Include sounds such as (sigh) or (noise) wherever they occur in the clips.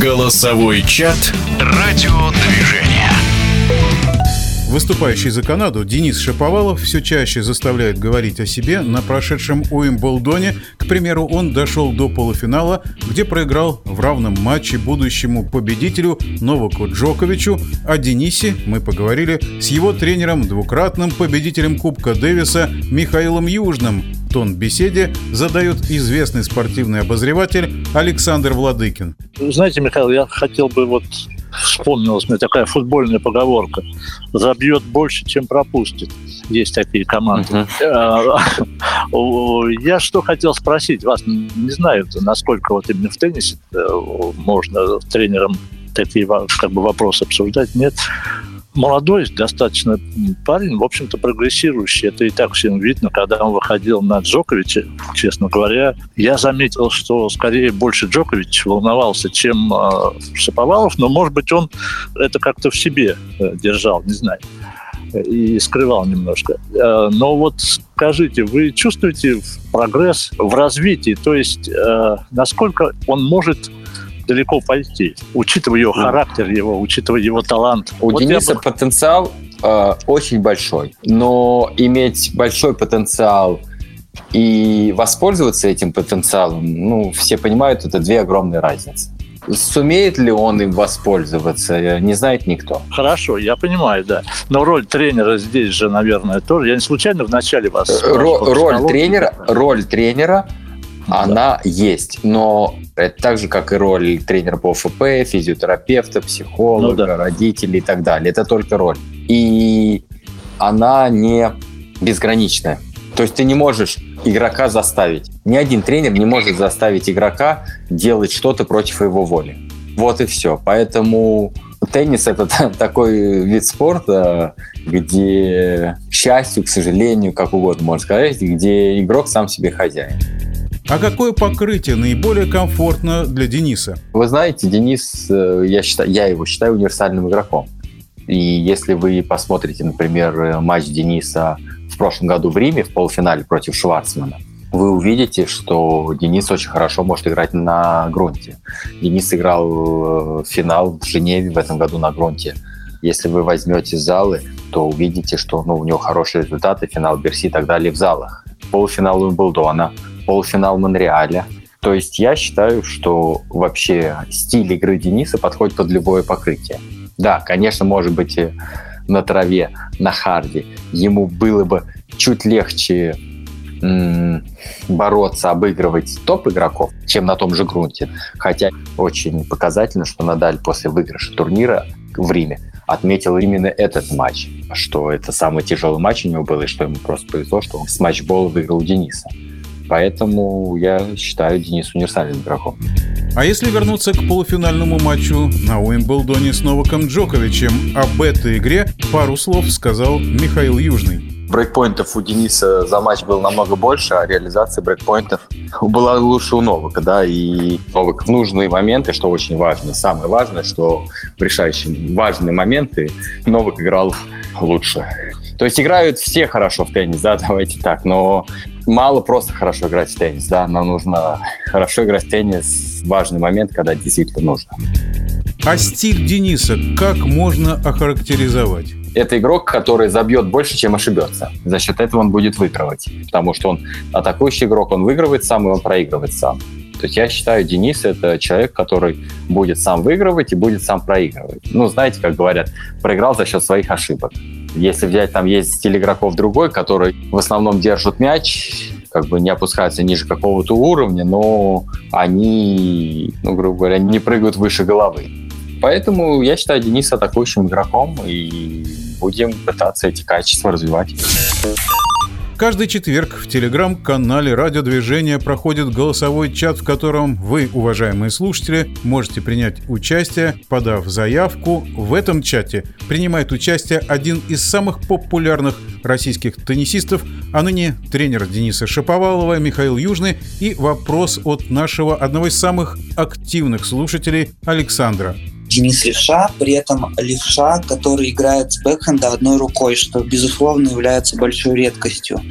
Голосовой чат «Радиодвижения». Выступающий за Канаду Денис Шаповалов все чаще заставляет говорить о себе на прошедшем Уимблдоне. К примеру, он дошел до полуфинала, где проиграл в равном матче будущему победителю Новаку Джоковичу. О Денисе мы поговорили с его тренером, двукратным победителем Кубка Дэвиса Михаилом Южным. Тон беседе задает известный спортивный обозреватель Александр Владыкин. Знаете, Михаил, я хотел бы вот вспомнилась мне такая футбольная поговорка. Забьет больше, чем пропустит. Есть такие команды. Uh-huh. Я что хотел спросить вас, не знаю, насколько вот именно в теннисе э, можно тренером такие как бы вопросы обсуждать, нет молодой достаточно парень, в общем-то, прогрессирующий. Это и так всем видно, когда он выходил на Джоковича, честно говоря. Я заметил, что скорее больше Джокович волновался, чем э, Шаповалов, но, может быть, он это как-то в себе э, держал, не знаю и скрывал немножко. Э, но вот скажите, вы чувствуете прогресс в развитии? То есть э, насколько он может далеко пойти, учитывая его характер, его, учитывая его талант. У вот Дениса бы... потенциал э, очень большой, но иметь большой потенциал и воспользоваться этим потенциалом, ну, все понимают, это две огромные разницы. Сумеет ли он им воспользоваться, э, не знает никто. Хорошо, я понимаю, да. Но роль тренера здесь же, наверное, тоже. Я не случайно в начале вас... Ро- роль тренера, роль тренера она есть, но это так же, как и роль тренера по ФП, физиотерапевта, психолога, ну, да. родителей и так далее. Это только роль. И она не безграничная. То есть ты не можешь игрока заставить. Ни один тренер не может заставить игрока делать что-то против его воли. Вот и все. Поэтому теннис это (laughs) такой вид спорта, где, к счастью, к сожалению, как угодно можно сказать, где игрок сам себе хозяин. А какое покрытие наиболее комфортно для Дениса? Вы знаете, Денис, э, я, считаю, я его считаю универсальным игроком. И если вы посмотрите, например, матч Дениса в прошлом году в Риме в полуфинале против Шварцмана, вы увидите, что Денис очень хорошо может играть на грунте. Денис играл э, финал в Женеве в этом году на грунте. Если вы возьмете залы, то увидите, что ну, у него хорошие результаты, финал Берси и так далее в залах. Полуфинал Уимблдона – полуфинал Монреаля. То есть я считаю, что вообще стиль игры Дениса подходит под любое покрытие. Да, конечно, может быть, на траве, на харде ему было бы чуть легче м- бороться, обыгрывать топ-игроков, чем на том же грунте. Хотя очень показательно, что Надаль после выигрыша турнира в Риме отметил именно этот матч, что это самый тяжелый матч у него был, и что ему просто повезло, что он с матчбола выиграл Дениса. Поэтому я считаю Денис универсальным игроком. А если вернуться к полуфинальному матчу на Уимблдоне с Новаком Джоковичем, об этой игре пару слов сказал Михаил Южный. Брейкпоинтов у Дениса за матч было намного больше, а реализация брейкпоинтов была лучше у Новака, да, и Новак в нужные моменты, что очень важно, самое важное, что в решающие важные моменты Новак играл лучше. То есть играют все хорошо в теннис, да, (laughs) давайте так, но мало просто хорошо играть в теннис, да, нам нужно хорошо играть в теннис важный момент, когда действительно нужно. А стиль Дениса как можно охарактеризовать? Это игрок, который забьет больше, чем ошибется. За счет этого он будет выигрывать. Потому что он атакующий игрок, он выигрывает сам, и он проигрывает сам. То есть я считаю, Денис — это человек, который будет сам выигрывать и будет сам проигрывать. Ну, знаете, как говорят, проиграл за счет своих ошибок. Если взять, там есть стиль игроков другой, который в основном держит мяч, как бы не опускаются ниже какого-то уровня, но они, ну, грубо говоря, не прыгают выше головы. Поэтому я считаю Дениса атакующим игроком и будем пытаться эти качества развивать. Каждый четверг в телеграм-канале радиодвижения проходит голосовой чат, в котором вы, уважаемые слушатели, можете принять участие, подав заявку. В этом чате принимает участие один из самых популярных российских теннисистов, а ныне тренер Дениса Шаповалова Михаил Южный и вопрос от нашего одного из самых активных слушателей Александра. Денис Левша, при этом Левша, который играет с бэкхенда одной рукой, что, безусловно, является большой редкостью.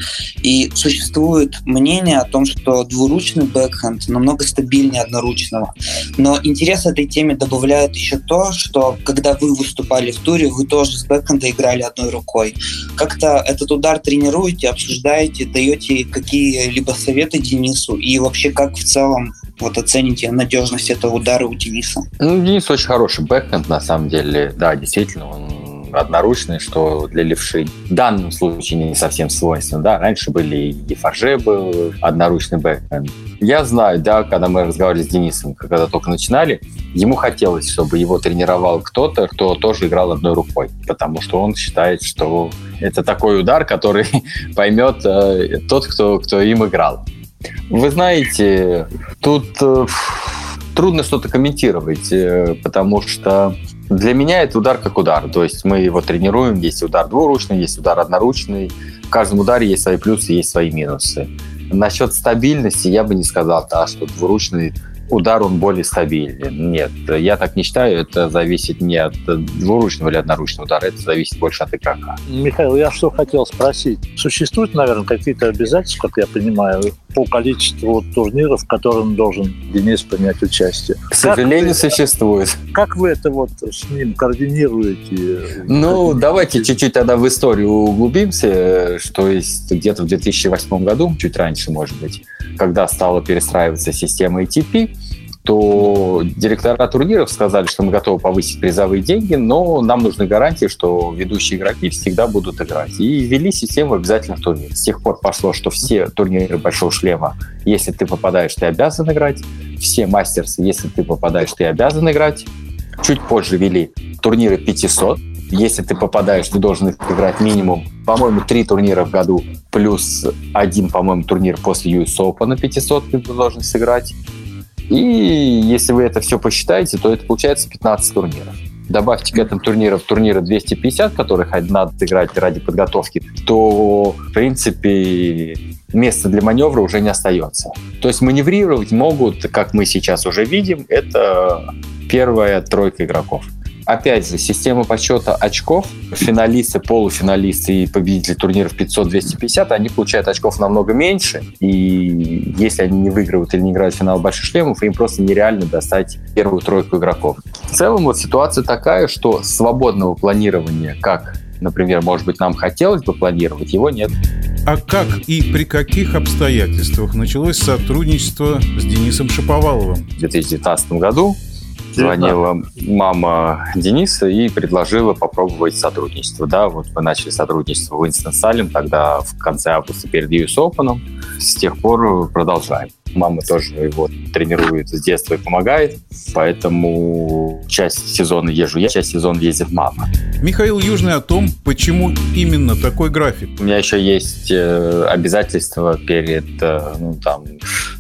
И существует мнение о том, что двуручный бэкхенд намного стабильнее одноручного. Но интерес этой теме добавляет еще то, что когда вы выступали в туре, вы тоже с бэкхенда играли одной рукой. Как-то этот удар тренируете, обсуждаете, даете какие-либо советы Денису и вообще как в целом вот оцените надежность этого удара у Дениса? Ну, Денис очень хороший бэкхенд, на самом деле. Да, действительно, он одноручный, что для левши в данном случае не совсем свойственно. Да, раньше были и фарже был одноручный бэкхенд. Я знаю, да, когда мы разговаривали с Денисом, когда только начинали, ему хотелось, чтобы его тренировал кто-то, кто тоже играл одной рукой, потому что он считает, что это такой удар, который (laughs) поймет э, тот, кто, кто им играл. Вы знаете, тут э, трудно что-то комментировать, э, потому что для меня это удар как удар. То есть мы его тренируем, есть удар двуручный, есть удар одноручный. В каждом ударе есть свои плюсы, есть свои минусы. Насчет стабильности я бы не сказал, да, что двуручный удар он более стабилен. Нет, я так не считаю. Это зависит не от двуручного или одноручного удара, это зависит больше от игрока. Михаил, я что хотел спросить. Существуют, наверное, какие-то обязательства, как я понимаю, по количеству турниров, в котором должен Денис принять участие? К сожалению, вы, существует. Как вы это вот с ним координируете? Ну, давайте чуть-чуть тогда в историю углубимся, что есть где-то в 2008 году, чуть раньше, может быть, когда стала перестраиваться система ATP, то директора турниров сказали, что мы готовы повысить призовые деньги, но нам нужны гарантии, что ведущие игроки всегда будут играть. И ввели систему обязательных турниров. С тех пор пошло, что все турниры Большого Шлема, если ты попадаешь, ты обязан играть. Все мастерсы, если ты попадаешь, ты обязан играть. Чуть позже ввели турниры 500, если ты попадаешь, ты должен играть минимум, по-моему, три турнира в году, плюс один, по-моему, турнир после US Open на 500 ты должен сыграть. И если вы это все посчитаете, то это получается 15 турниров. Добавьте к этому турнирам турниры 250, которых надо играть ради подготовки, то, в принципе, места для маневра уже не остается. То есть маневрировать могут, как мы сейчас уже видим, это первая тройка игроков. Опять же, система подсчета очков, финалисты, полуфиналисты и победители турниров 500-250, они получают очков намного меньше, и если они не выигрывают или не играют в финал больших шлемов, им просто нереально достать первую тройку игроков. В целом вот ситуация такая, что свободного планирования, как например, может быть, нам хотелось бы планировать, его нет. А как и при каких обстоятельствах началось сотрудничество с Денисом Шаповаловым? В 2019 году звонила мама Дениса и предложила попробовать сотрудничество. Да, вот мы начали сотрудничество в Winston Салем тогда в конце августа перед US Open. С тех пор продолжаем. Мама тоже его тренирует с детства и помогает, поэтому часть сезона езжу я, часть сезона ездит мама. Михаил Южный о том, почему именно такой график. У меня еще есть э, обязательства перед э, ну, там,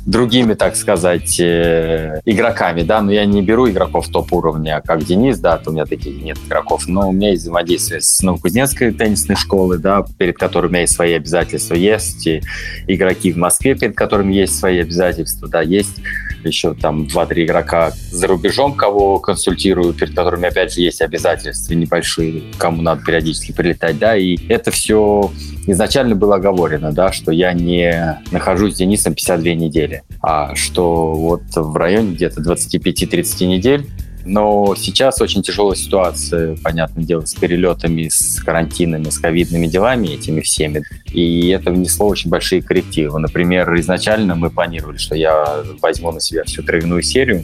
другими, так сказать, э, игроками, да, но я не беру игроков топ-уровня, как Денис, да, то у меня таких нет игроков, но у меня есть взаимодействие с Новокузнецкой теннисной школой, да, перед которой у меня есть свои обязательства, есть и игроки в Москве, перед которыми есть свои обязательства, да, есть еще там 2-3 игрока за рубежом, кого консультирую, перед которыми, опять же, есть обязательства небольшие, кому надо периодически прилетать, да, и это все изначально было оговорено, да, что я не нахожусь с Денисом 52 недели, а что вот в районе где-то 25-30 недель но сейчас очень тяжелая ситуация, понятное дело, с перелетами, с карантинами, с ковидными делами, этими всеми. И это внесло очень большие коррективы. Например, изначально мы планировали, что я возьму на себя всю травяную серию,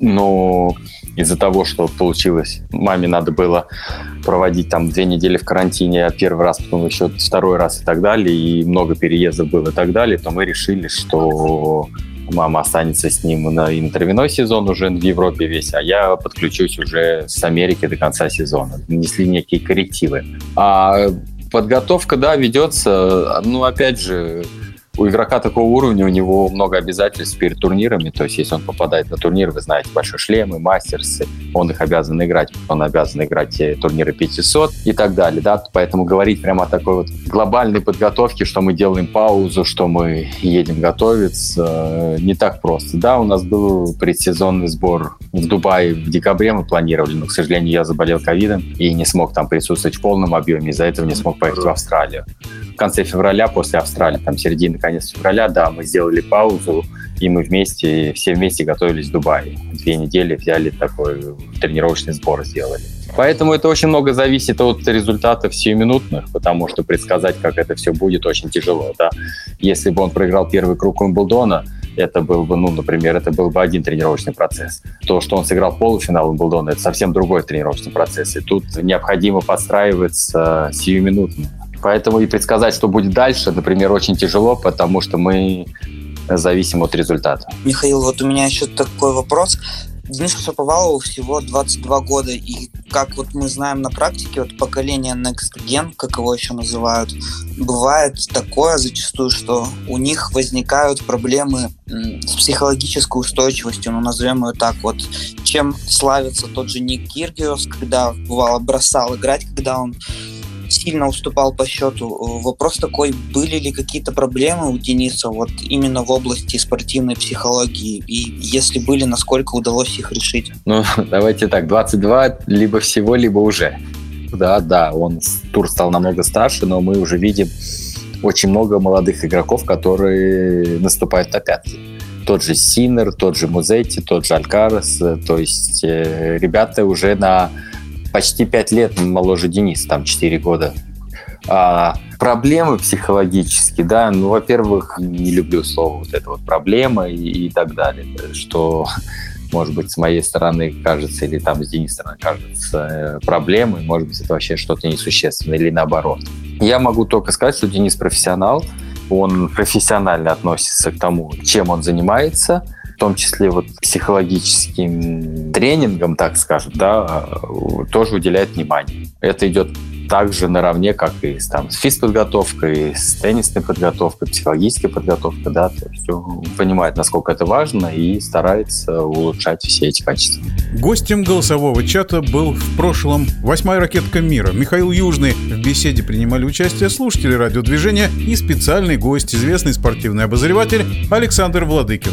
но из-за того, что получилось, маме надо было проводить там две недели в карантине, а первый раз, потом еще второй раз и так далее, и много переездов было и так далее, то мы решили, что мама останется с ним на, и сезон уже в Европе весь, а я подключусь уже с Америки до конца сезона. Внесли некие коррективы. А подготовка, да, ведется, ну, опять же, у игрока такого уровня, у него много обязательств перед турнирами. То есть, если он попадает на турнир, вы знаете, большой шлемы, мастерсы, он их обязан играть, он обязан играть турниры 500 и так далее. Да? Поэтому говорить прямо о такой вот глобальной подготовке, что мы делаем паузу, что мы едем готовиться, не так просто. Да, у нас был предсезонный сбор в Дубае в декабре мы планировали, но, к сожалению, я заболел ковидом и не смог там присутствовать в полном объеме, из-за этого не смог поехать в Австралию. В конце февраля, после Австралии, там середина конец февраля, да, мы сделали паузу, и мы вместе, все вместе готовились в Дубае. Две недели взяли такой тренировочный сбор, сделали. Поэтому это очень много зависит от результатов сиюминутных, потому что предсказать, как это все будет, очень тяжело. Да? Если бы он проиграл первый круг Уимблдона, это был бы, ну, например, это был бы один тренировочный процесс. То, что он сыграл полуфинал Уимблдона, это совсем другой тренировочный процесс. И тут необходимо подстраиваться сиюминутно. Поэтому и предсказать, что будет дальше, например, очень тяжело, потому что мы зависим от результата. Михаил, вот у меня еще такой вопрос. Денису Шаповалову всего 22 года, и как вот мы знаем на практике, вот поколение Next Gen, как его еще называют, бывает такое зачастую, что у них возникают проблемы с психологической устойчивостью, ну назовем ее так, вот чем славится тот же Ник Киргиос, когда бывало бросал играть, когда он сильно уступал по счету. Вопрос такой, были ли какие-то проблемы у Дениса вот именно в области спортивной психологии? И если были, насколько удалось их решить? Ну, (laughs) давайте так, 22 либо всего, либо уже. Да, да, он тур стал намного старше, но мы уже видим очень много молодых игроков, которые наступают на пятки. Тот же Синер, тот же Музетти, тот же Алькарес. То есть э, ребята уже на почти 5 лет моложе Денис, там 4 года. А, проблемы психологические, да, ну, во-первых, не люблю слово вот это вот проблема и, и так далее, что, может быть, с моей стороны кажется, или там с Денис стороны кажется э, проблемой, может быть, это вообще что-то несущественное, или наоборот. Я могу только сказать, что Денис профессионал, он профессионально относится к тому, чем он занимается – том числе вот психологическим тренингом, так скажем, да, тоже уделяет внимание. Это идет также наравне, как и там, с физподготовкой, с теннисной подготовкой, психологической подготовкой, да, то есть он понимает, насколько это важно и старается улучшать все эти качества. Гостем голосового чата был в прошлом восьмая ракетка мира Михаил Южный. В беседе принимали участие слушатели радиодвижения и специальный гость, известный спортивный обозреватель Александр Владыкин.